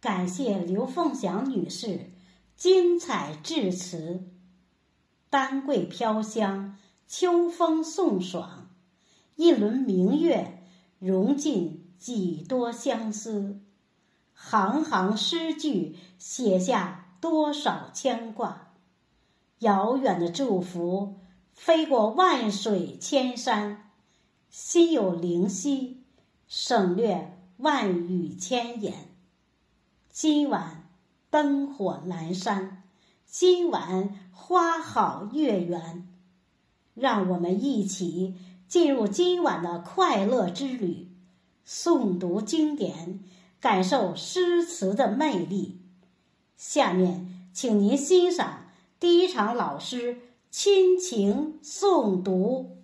感谢刘凤祥女士精彩致辞。丹桂飘香，秋风送爽，一轮明月融进几多相思，行行诗句写下多少牵挂。遥远的祝福飞过万水千山，心有灵犀，省略万语千言。今晚灯火阑珊，今晚花好月圆，让我们一起进入今晚的快乐之旅，诵读经典，感受诗词的魅力。下面，请您欣赏第一场老师亲情诵读。